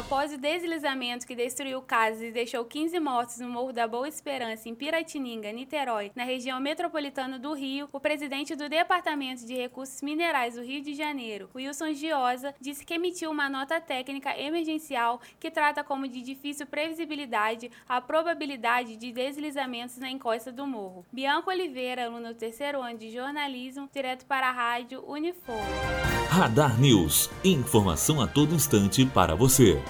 Após o deslizamento que destruiu casas e deixou 15 mortos no Morro da Boa Esperança, em Piratininga, Niterói, na região metropolitana do Rio, o presidente do Departamento de Recursos Minerais do Rio de Janeiro, Wilson Giosa, disse que emitiu uma nota técnica emergencial que trata como de difícil previsibilidade a probabilidade de deslizamentos na encosta do morro. Bianca Oliveira, aluna do terceiro ano de jornalismo, direto para a rádio Unifor. Radar News. Informação a todo instante para você.